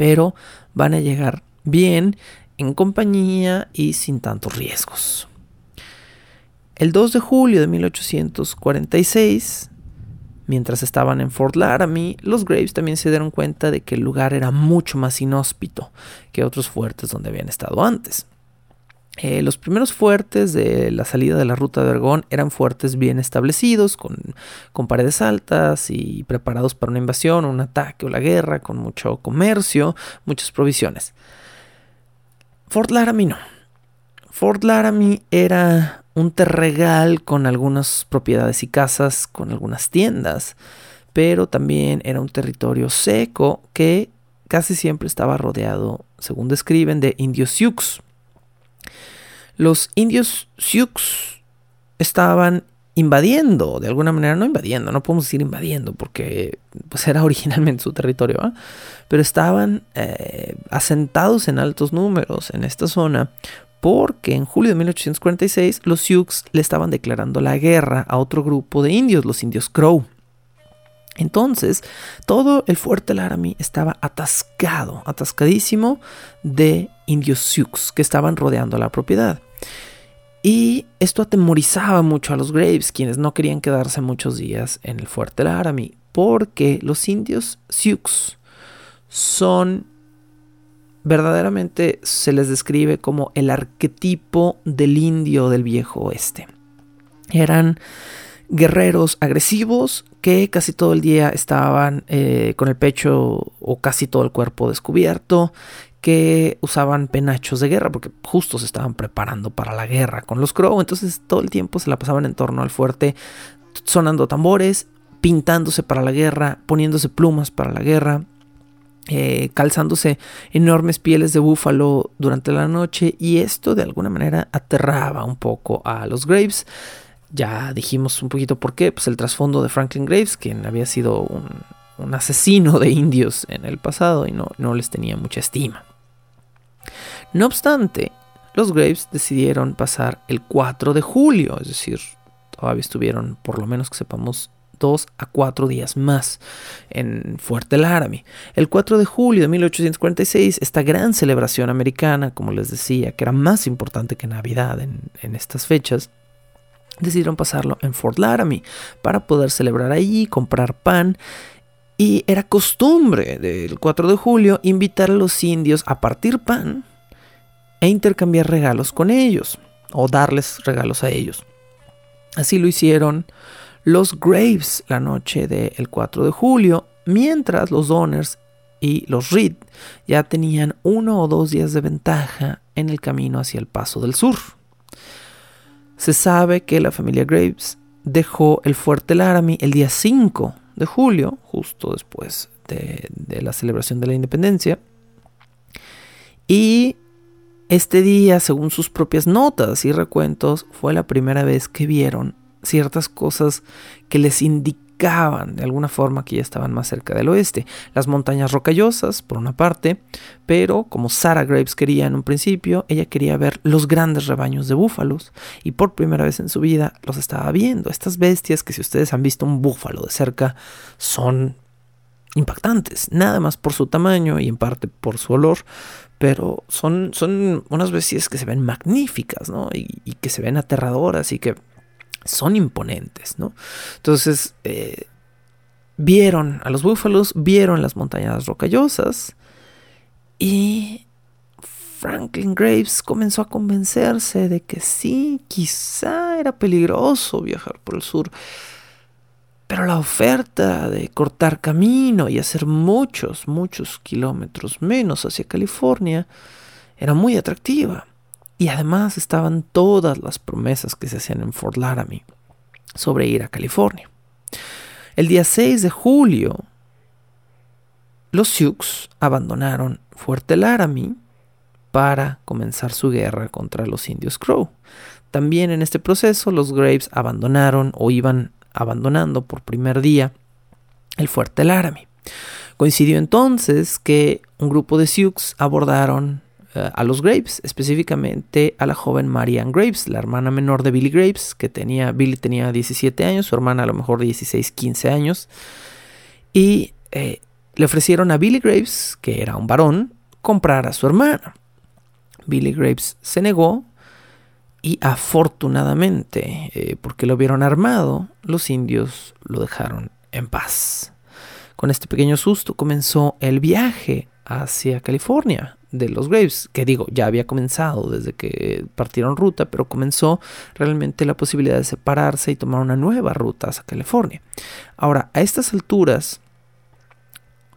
Speaker 1: pero van a llegar bien, en compañía y sin tantos riesgos. El 2 de julio de 1846, mientras estaban en Fort Laramie, los Graves también se dieron cuenta de que el lugar era mucho más inhóspito que otros fuertes donde habían estado antes. Eh, los primeros fuertes de la salida de la ruta de Oregón eran fuertes bien establecidos, con, con, paredes altas y preparados para una invasión, un ataque o la guerra, con mucho comercio, muchas provisiones. Fort Laramie no. Fort Laramie era un terregal con algunas propiedades y casas, con algunas tiendas, pero también era un territorio seco que casi siempre estaba rodeado, según describen, de indios Sioux los indios Sioux estaban invadiendo, de alguna manera, no invadiendo, no podemos decir invadiendo porque pues era originalmente su territorio, pero estaban eh, asentados en altos números en esta zona porque en julio de 1846 los Sioux le estaban declarando la guerra a otro grupo de indios, los indios Crow. Entonces, todo el fuerte Laramie estaba atascado, atascadísimo de indios Sioux que estaban rodeando la propiedad. Y esto atemorizaba mucho a los Graves, quienes no querían quedarse muchos días en el fuerte Laramie, porque los indios Sioux son verdaderamente se les describe como el arquetipo del indio del viejo oeste. Eran guerreros agresivos que casi todo el día estaban eh, con el pecho o casi todo el cuerpo descubierto, que usaban penachos de guerra porque justo se estaban preparando para la guerra con los Crow, entonces todo el tiempo se la pasaban en torno al fuerte sonando tambores, pintándose para la guerra, poniéndose plumas para la guerra, eh, calzándose enormes pieles de búfalo durante la noche y esto de alguna manera aterraba un poco a los Graves. Ya dijimos un poquito por qué, pues el trasfondo de Franklin Graves, quien había sido un, asesino de indios en el pasado y no, no les tenía mucha estima. No obstante, los Graves decidieron pasar el 4 de julio, es decir, todavía estuvieron, por lo menos que sepamos, dos a cuatro días más en Fuerte Laramie. El 4 de julio de 1846, esta gran celebración americana, como les decía, que era más importante que Navidad en, en estas fechas, decidieron pasarlo en Fort Laramie para poder celebrar allí, comprar pan. Y era costumbre del 4 de julio invitar a los indios a partir pan e intercambiar regalos con ellos o darles regalos a ellos. Así lo hicieron los Graves la noche del 4 de julio, mientras los Donners y los Reed ya tenían uno o dos días de ventaja en el camino hacia el Paso del Sur. Se sabe que la familia Graves dejó el fuerte Laramie el día 5 de julio, justo después de, la celebración de la independencia, y este día, según sus propias notas y recuentos, fue la primera vez que vieron ciertas cosas que les indicaban de alguna forma que ya estaban más cerca del oeste. Las montañas rocallosas, por una parte, pero como Sarah Graves quería en un principio, ella quería ver los grandes rebaños de búfalos y por primera vez en su vida los estaba viendo. Estas bestias que si ustedes han visto un búfalo de cerca son impactantes, nada más por su tamaño y en parte por su olor, pero son, son unas bestias que se ven magníficas, ¿no? Y, y, que se ven aterradoras y que son imponentes, ¿no? Entonces, eh, vieron a los búfalos, vieron las montañas rocallosas y Franklin Graves comenzó a convencerse de que sí, quizá era peligroso viajar por el sur, pero la oferta de cortar camino y hacer muchos, muchos kilómetros menos hacia California era muy atractiva. Y además estaban todas las promesas que se hacían en Fort Laramie sobre ir a California. El día 6 de julio, los Sioux abandonaron Fuerte Laramie para comenzar su guerra contra los indios Crow. También en este proceso los Graves abandonaron o iban abandonando por primer día el Fuerte Laramie. Coincidió entonces que un grupo de Sioux abordaron a los Graves, específicamente a la joven Marianne Graves, la hermana menor de Billy Graves, que tenía, Billy tenía 17 años, su hermana a lo mejor 16, 15 años, y eh, le ofrecieron a Billy Graves, que era un varón, comprar a su hermana. Billy Graves se negó y afortunadamente, eh, porque lo vieron armado, los indios lo dejaron en paz. Con este pequeño susto comenzó el viaje hacia California, de los Graves, que digo, ya había comenzado desde que partieron ruta, pero comenzó realmente la posibilidad de separarse y tomar una nueva ruta hacia California. Ahora, a estas alturas,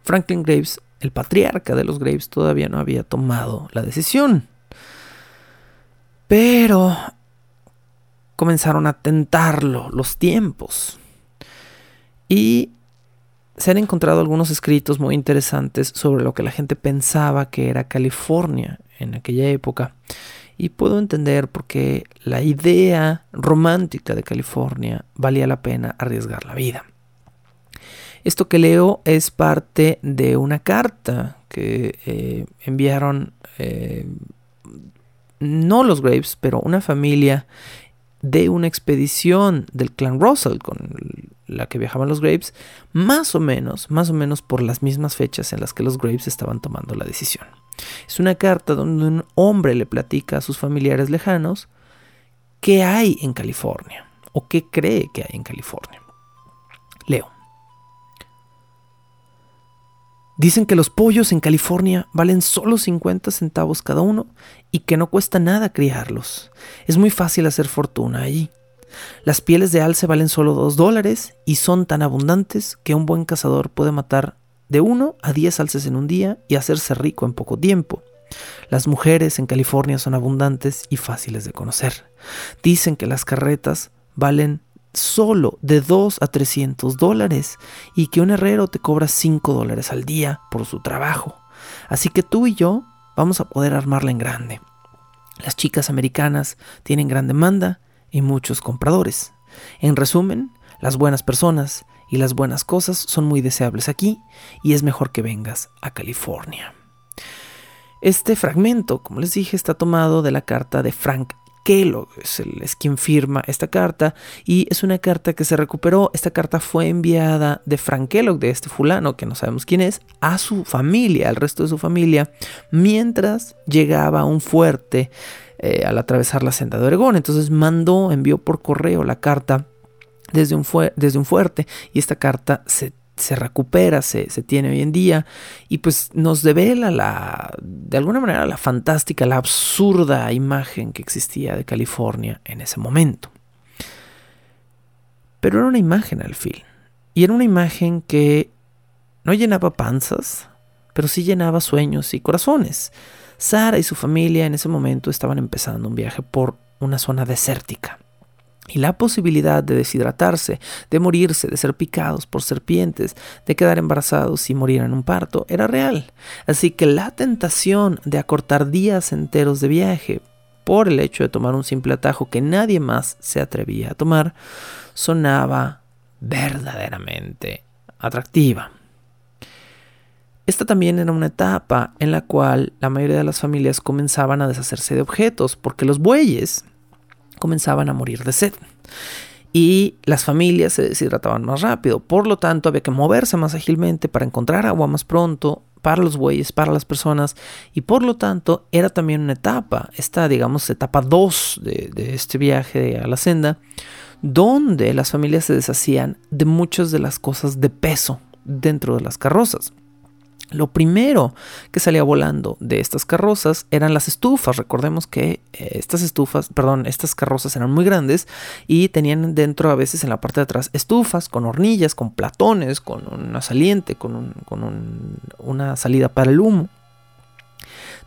Speaker 1: Franklin Graves, el patriarca de los Graves, todavía no había tomado la decisión. Pero comenzaron a tentarlo los tiempos. Y se han encontrado algunos escritos muy interesantes sobre lo que la gente pensaba que era California en aquella época. Y puedo entender por qué la idea romántica de California valía la pena arriesgar la vida. Esto que leo es parte de una carta que eh, enviaron eh, no los Graves, pero una familia de una expedición del clan Russell con la que viajaban los Graves, más o menos, más o menos por las mismas fechas en las que los Graves estaban tomando la decisión. Es una carta donde un hombre le platica a sus familiares lejanos qué hay en California o qué cree que hay en California. Leo. Dicen que los pollos en California valen solo 50 centavos cada uno y que no cuesta nada criarlos. Es muy fácil hacer fortuna allí. Las pieles de alce valen solo 2 dólares y son tan abundantes que un buen cazador puede matar de 1 a 10 alces en un día y hacerse rico en poco tiempo. Las mujeres en California son abundantes y fáciles de conocer. Dicen que las carretas valen solo de 2 a 300 dólares y que un herrero te cobra 5 dólares al día por su trabajo. Así que tú y yo vamos a poder armarla en grande. Las chicas americanas tienen gran demanda y muchos compradores. En resumen, las buenas personas y las buenas cosas son muy deseables aquí y es mejor que vengas a California. Este fragmento, como les dije, está tomado de la carta de Frank Kellogg es, quien firma esta carta y es una carta que se recuperó. Esta carta fue enviada de Frank Kellogg, de este fulano que no sabemos quién es, a su familia, al resto de su familia, mientras llegaba un fuerte eh, al atravesar la senda de Oregón. Entonces mandó, envió por correo la carta desde un, desde un fuerte y esta carta se se recupera, se, tiene hoy en día y pues nos devela la, de alguna manera la fantástica, la absurda imagen que existía de California en ese momento. Pero era una imagen al fin y era una imagen que no llenaba panzas, pero sí llenaba sueños y corazones. Sara y su familia en ese momento estaban empezando un viaje por una zona desértica. Y la posibilidad de deshidratarse, de morirse, de ser picados por serpientes, de quedar embarazados y morir en un parto, era real. Así que la tentación de acortar días enteros de viaje por el hecho de tomar un simple atajo que nadie más se atrevía a tomar, sonaba verdaderamente atractiva. Esta también era una etapa en la cual la mayoría de las familias comenzaban a deshacerse de objetos, porque los bueyes, comenzaban a morir de sed. Y las familias se deshidrataban más rápido. Por lo tanto, había que moverse más ágilmente para encontrar agua más pronto para los bueyes, para las personas. Y por lo tanto, era también una etapa, esta, digamos, etapa 2 de, este viaje a la senda, donde las familias se deshacían de muchas de las cosas de peso dentro de las carrozas. Lo primero que salía volando de estas carrozas eran las estufas. Recordemos que eh, estas estufas, perdón, estas carrozas eran muy grandes y tenían dentro a veces en la parte de atrás estufas con hornillas, con platones, con una saliente, con, una salida para el humo.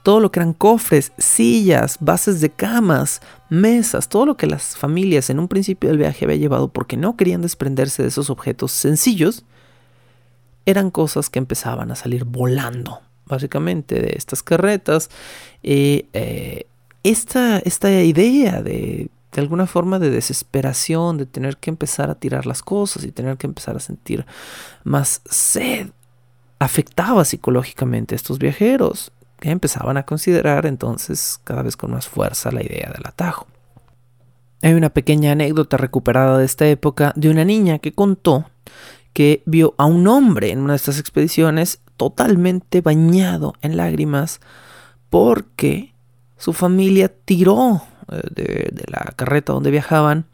Speaker 1: Todo lo que eran cofres, sillas, bases de camas, mesas, todo lo que las familias en un principio del viaje había llevado porque no querían desprenderse de esos objetos sencillos eran cosas que empezaban a salir volando, básicamente, de estas carretas. Y eh, esta, esta idea de, de alguna forma de desesperación, de tener que empezar a tirar las cosas y tener que empezar a sentir más sed, afectaba psicológicamente a estos viajeros, que empezaban a considerar entonces cada vez con más fuerza la idea del atajo. Hay una pequeña anécdota recuperada de esta época de una niña que contó que vio a un hombre en una de estas expediciones totalmente bañado en lágrimas porque su familia tiró eh, de, la carreta donde viajaban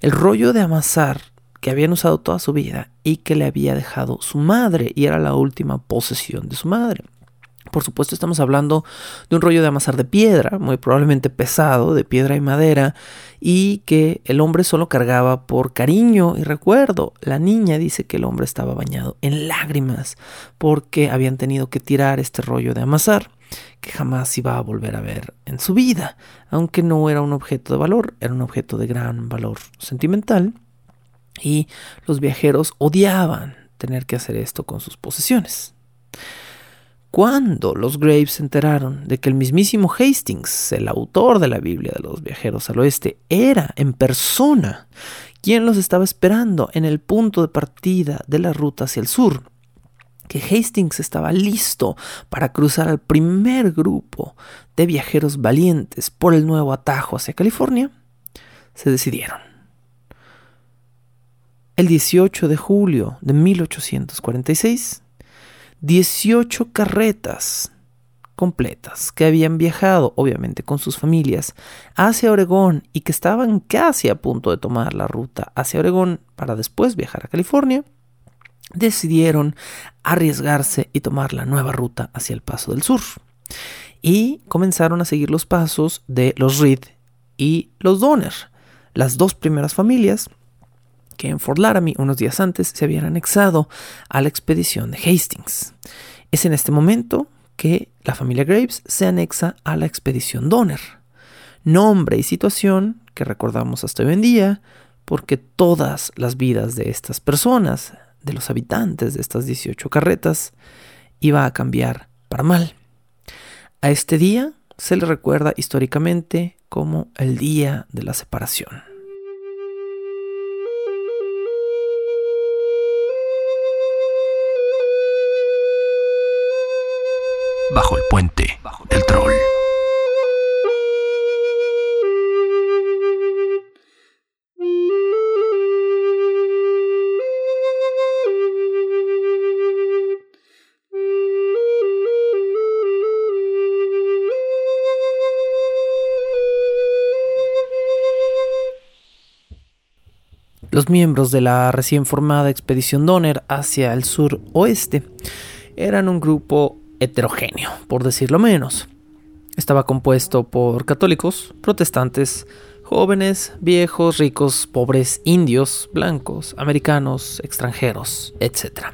Speaker 1: el rollo de amasar que habían usado toda su vida y que le había dejado su madre y era la última posesión de su madre. Por supuesto estamos hablando de un rollo de amasar de piedra, muy probablemente pesado, de piedra y madera, y que el hombre solo cargaba por cariño y recuerdo. La niña dice que el hombre estaba bañado en lágrimas porque habían tenido que tirar este rollo de amasar que jamás iba a volver a ver en su vida, aunque no era un objeto de valor, era un objeto de gran valor sentimental, y los viajeros odiaban tener que hacer esto con sus posesiones. Cuando los Graves se enteraron de que el mismísimo Hastings, el autor de la Biblia de los viajeros al oeste, era en persona quien los estaba esperando en el punto de partida de la ruta hacia el sur, que Hastings estaba listo para cruzar al primer grupo de viajeros valientes por el nuevo atajo hacia California, se decidieron. El 18 de julio de 1846, 18 carretas completas que habían viajado, obviamente con sus familias, hacia Oregón y que estaban casi a punto de tomar la ruta hacia Oregón para después viajar a California, decidieron arriesgarse y tomar la nueva ruta hacia el Paso del Sur. Y comenzaron a seguir los pasos de los Reed y los Donner, las dos primeras familias que en Fort Laramie unos días antes se habían anexado a la expedición de Hastings. Es en este momento que la familia Graves se anexa a la expedición Donner. Nombre y situación que recordamos hasta hoy en día, porque todas las vidas de estas personas, de los habitantes de estas 18 carretas, iba a cambiar para mal. A este día se le recuerda históricamente como el día de la separación.
Speaker 2: Bajo el puente del troll.
Speaker 1: Los miembros de la recién formada expedición Donner hacia el sur oeste eran un grupo heterogéneo, por decirlo menos. Estaba compuesto por católicos, protestantes, jóvenes, viejos, ricos, pobres, indios, blancos, americanos, extranjeros, etc.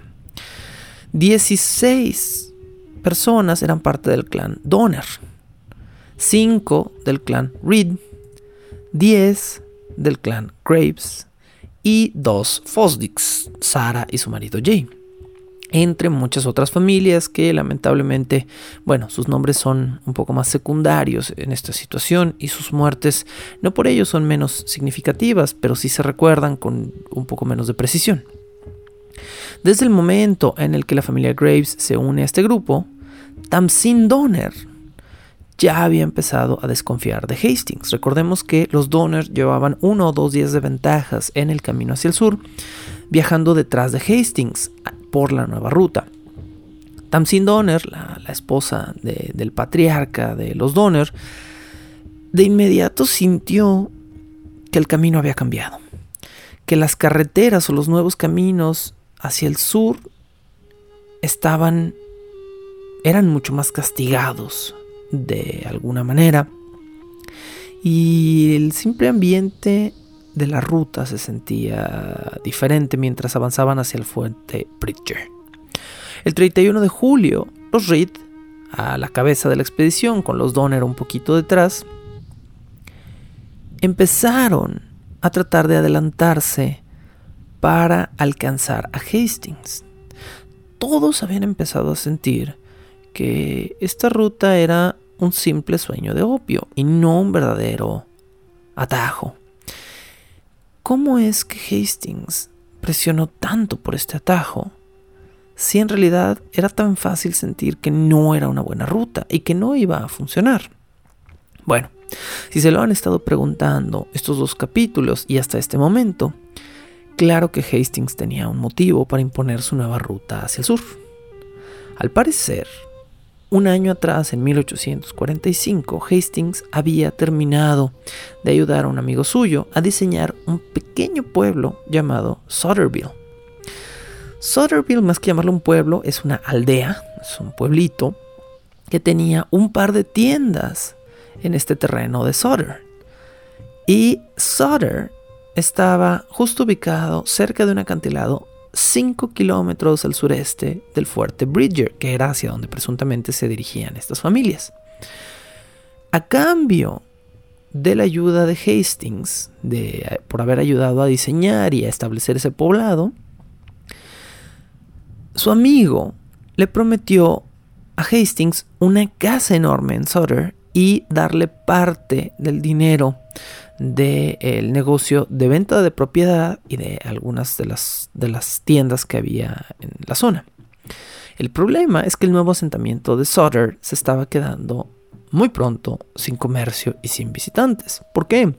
Speaker 1: 16 personas eran parte del clan Donner, 5 del clan Reed, 10 del clan Graves y 2 Fosdicks, Sara y su marido Jay entre muchas otras familias que lamentablemente, bueno, sus nombres son un poco más secundarios en esta situación y sus muertes no por ello son menos significativas, pero sí se recuerdan con un poco menos de precisión. Desde el momento en el que la familia Graves se une a este grupo, Tamsin Donner ya había empezado a desconfiar de Hastings. Recordemos que los Donner llevaban uno o dos días de ventajas en el camino hacia el sur, viajando detrás de Hastings por la nueva ruta. Tamsin Donner, la, esposa del patriarca de los Donner, de inmediato sintió que el camino había cambiado, que las carreteras o los nuevos caminos hacia el sur estaban eran mucho más castigados de alguna manera y el simple ambiente de la ruta se sentía diferente mientras avanzaban hacia el fuerte Bridger. El 31 de julio, los Reed, a la cabeza de la expedición, con los Donner un poquito detrás, empezaron a tratar de adelantarse para alcanzar a Hastings. Todos habían empezado a sentir que esta ruta era un simple sueño de opio y no un verdadero atajo. ¿Cómo es que Hastings presionó tanto por este atajo si en realidad era tan fácil sentir que no era una buena ruta y que no iba a funcionar? Bueno, si se lo han estado preguntando estos dos capítulos y hasta este momento, claro que Hastings tenía un motivo para imponer su nueva ruta hacia el sur. Al parecer, un año atrás, en 1845, Hastings había terminado de ayudar a un amigo suyo a diseñar un pequeño pueblo llamado Sutterville. Sutterville, más que llamarlo un pueblo, es una aldea, es un pueblito que tenía un par de tiendas en este terreno de Sutter. Y Sutter estaba justo ubicado cerca de un acantilado 5 kilómetros al sureste del fuerte Bridger, que era hacia donde presuntamente se dirigían estas familias. A cambio de la ayuda de Hastings, de, por haber ayudado a diseñar y a establecer ese poblado, su amigo le prometió a Hastings una casa enorme en Sutter y darle parte del dinero del negocio de venta de propiedad y de algunas de las, de las tiendas que había en la zona. El problema es que el nuevo asentamiento de Sutter se estaba quedando muy pronto sin comercio y sin visitantes. ¿Por qué?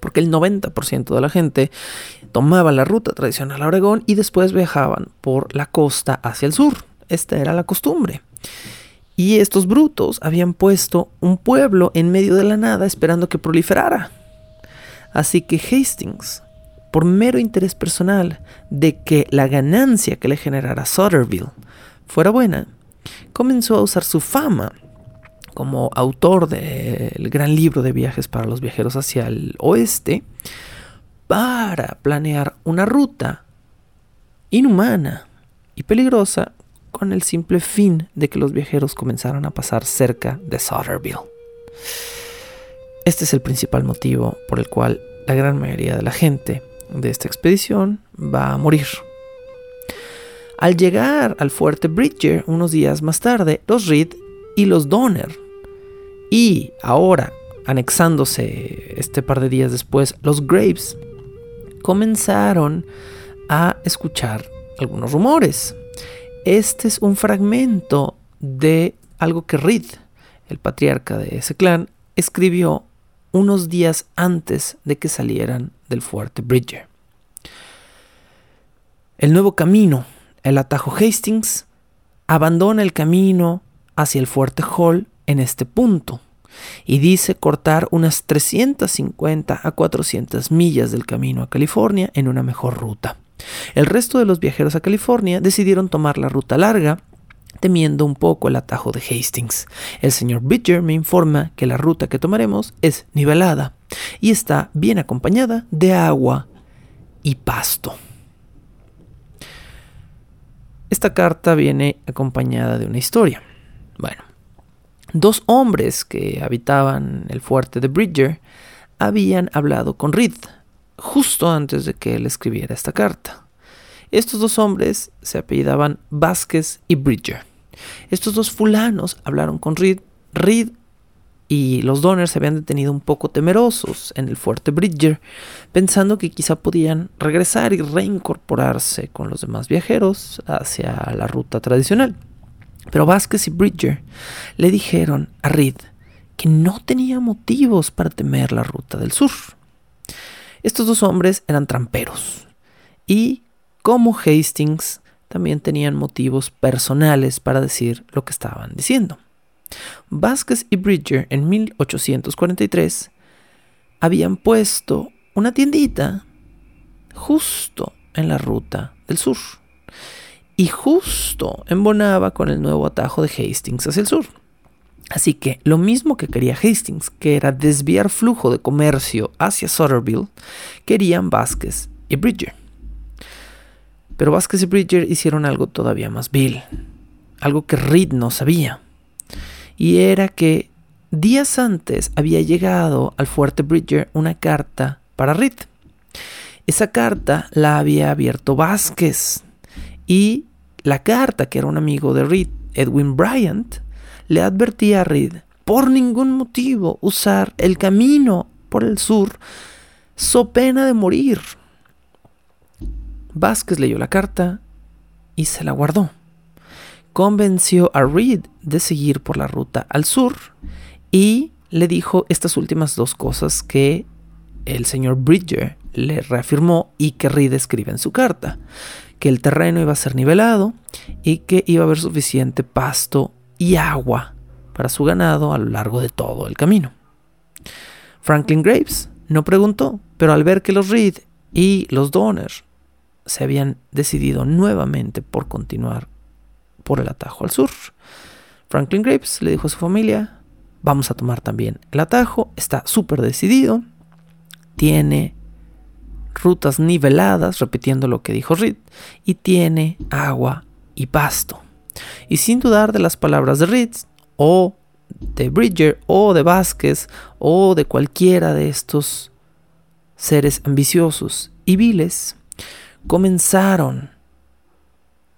Speaker 1: porque el 90% de la gente tomaba la ruta tradicional a Oregón y después viajaban por la costa hacia el sur. Esta era la costumbre. Y estos brutos habían puesto un pueblo en medio de la nada esperando que proliferara. Así que Hastings, por mero interés personal de que la ganancia que le generara Sutterville fuera buena, comenzó a usar su fama como autor del gran libro de viajes para los viajeros hacia el oeste para planear una ruta inhumana y peligrosa con el simple fin de que los viajeros comenzaran a pasar cerca de Sutterville. Este es el principal motivo por el cual la gran mayoría de la gente de esta expedición va a morir. Al llegar al fuerte Bridger unos días más tarde, los Reed y los Donner, y ahora anexándose este par de días después, los Graves, comenzaron a escuchar algunos rumores. Este es un fragmento de algo que Reed, el patriarca de ese clan, escribió unos días antes de que salieran del fuerte Bridger. El nuevo camino, el atajo Hastings, abandona el camino hacia el fuerte Hall en este punto y dice cortar unas 350 a 400 millas del camino a California en una mejor ruta. El resto de los viajeros a California decidieron tomar la ruta larga temiendo un poco el atajo de Hastings. El señor Bridger me informa que la ruta que tomaremos es nivelada y está bien acompañada de agua y pasto. Esta carta viene acompañada de una historia. Bueno, dos hombres que habitaban el fuerte de Bridger habían hablado con Reed justo antes de que él escribiera esta carta. Estos dos hombres se apellidaban Vázquez y Bridger. Estos dos fulanos hablaron con Reed. Reed y los Donner se habían detenido un poco temerosos en el fuerte Bridger, pensando que quizá podían regresar y reincorporarse con los demás viajeros hacia la ruta tradicional. Pero Vázquez y Bridger le dijeron a Reed que no tenía motivos para temer la ruta del sur. Estos dos hombres eran tramperos y, como Hastings, también tenían motivos personales para decir lo que estaban diciendo. Vázquez y Bridger en 1843 habían puesto una tiendita justo en la ruta del sur y justo embonaba con el nuevo atajo de Hastings hacia el sur. Así que lo mismo que quería Hastings, que era desviar flujo de comercio hacia Sutterville, querían Vázquez y Bridger. Pero Vázquez y Bridger hicieron algo todavía más vil, algo que Reed no sabía. Y era que días antes había llegado al fuerte Bridger una carta para Reed. Esa carta la había abierto Vázquez. Y la carta, que era un amigo de Reed, Edwin Bryant, le advertía a Reed por ningún motivo usar el camino por el sur, so pena de morir. Vázquez leyó la carta y se la guardó. Convenció a Reed de seguir por la ruta al sur y le dijo estas últimas dos cosas que el señor Bridger le reafirmó y que Reed escribe en su carta, que el terreno iba a ser nivelado y que iba a haber suficiente pasto y agua para su ganado a lo largo de todo el camino. Franklin Graves no preguntó, pero al ver que los Reed y los Donner se habían decidido nuevamente por continuar por el atajo al sur. Franklin Graves le dijo a su familia, vamos a tomar también el atajo, está súper decidido, tiene rutas niveladas, repitiendo lo que dijo Reed, y tiene agua y pasto. Y sin dudar de las palabras de Reed, o de Bridger, o de Vázquez, o de cualquiera de estos seres ambiciosos y viles, comenzaron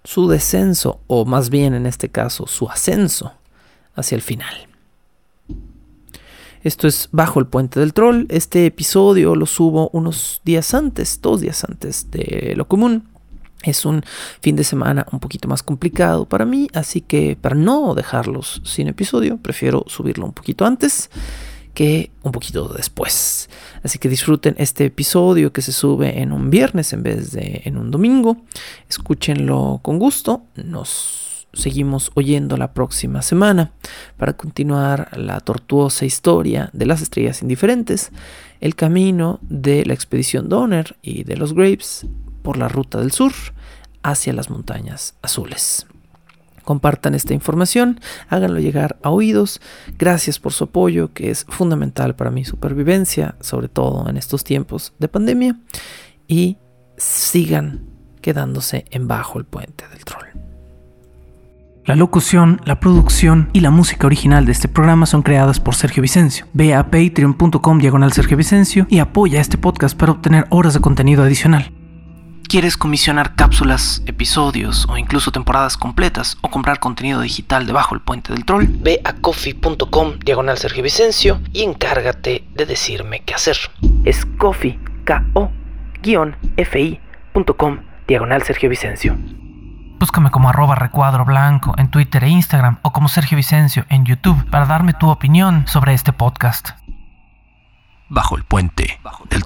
Speaker 1: su descenso, o más bien en este caso su ascenso, hacia el final. Esto es Bajo el Puente del Troll. Este episodio lo subo unos días antes, dos días antes de lo común. Es un fin de semana un poquito más complicado para mí, así que para no dejarlos sin episodio, prefiero subirlo un poquito antes que un poquito después. Así que disfruten este episodio que se sube en un viernes en vez de en un domingo. Escúchenlo con gusto. Nos seguimos oyendo la próxima semana para continuar la tortuosa historia de las estrellas indiferentes, el camino de la expedición Donner y de los Graves por la ruta del sur hacia las montañas azules. Compartan esta información, háganlo llegar a oídos. Gracias por su apoyo, que es fundamental para mi supervivencia, sobre todo en estos tiempos de pandemia. Y sigan quedándose en bajo el puente del troll.
Speaker 3: La locución, la producción y la música original de este programa son creadas por Sergio Vicencio. Ve a patreon.com diagonal Sergio Vicencio y apoya este podcast para obtener horas de contenido adicional. ¿Quieres comisionar cápsulas, episodios o incluso temporadas completas o comprar contenido digital debajo del puente del troll?
Speaker 1: Ve a coffee.com diagonal Sergio Vicencio y encárgate de decirme qué hacer. Es coffee, K-O-F-I.com diagonal Sergio Vicencio.
Speaker 3: Búscame como arroba recuadro blanco en Twitter e Instagram o como Sergio Vicencio en YouTube para darme tu opinión sobre este podcast.
Speaker 2: Bajo el puente del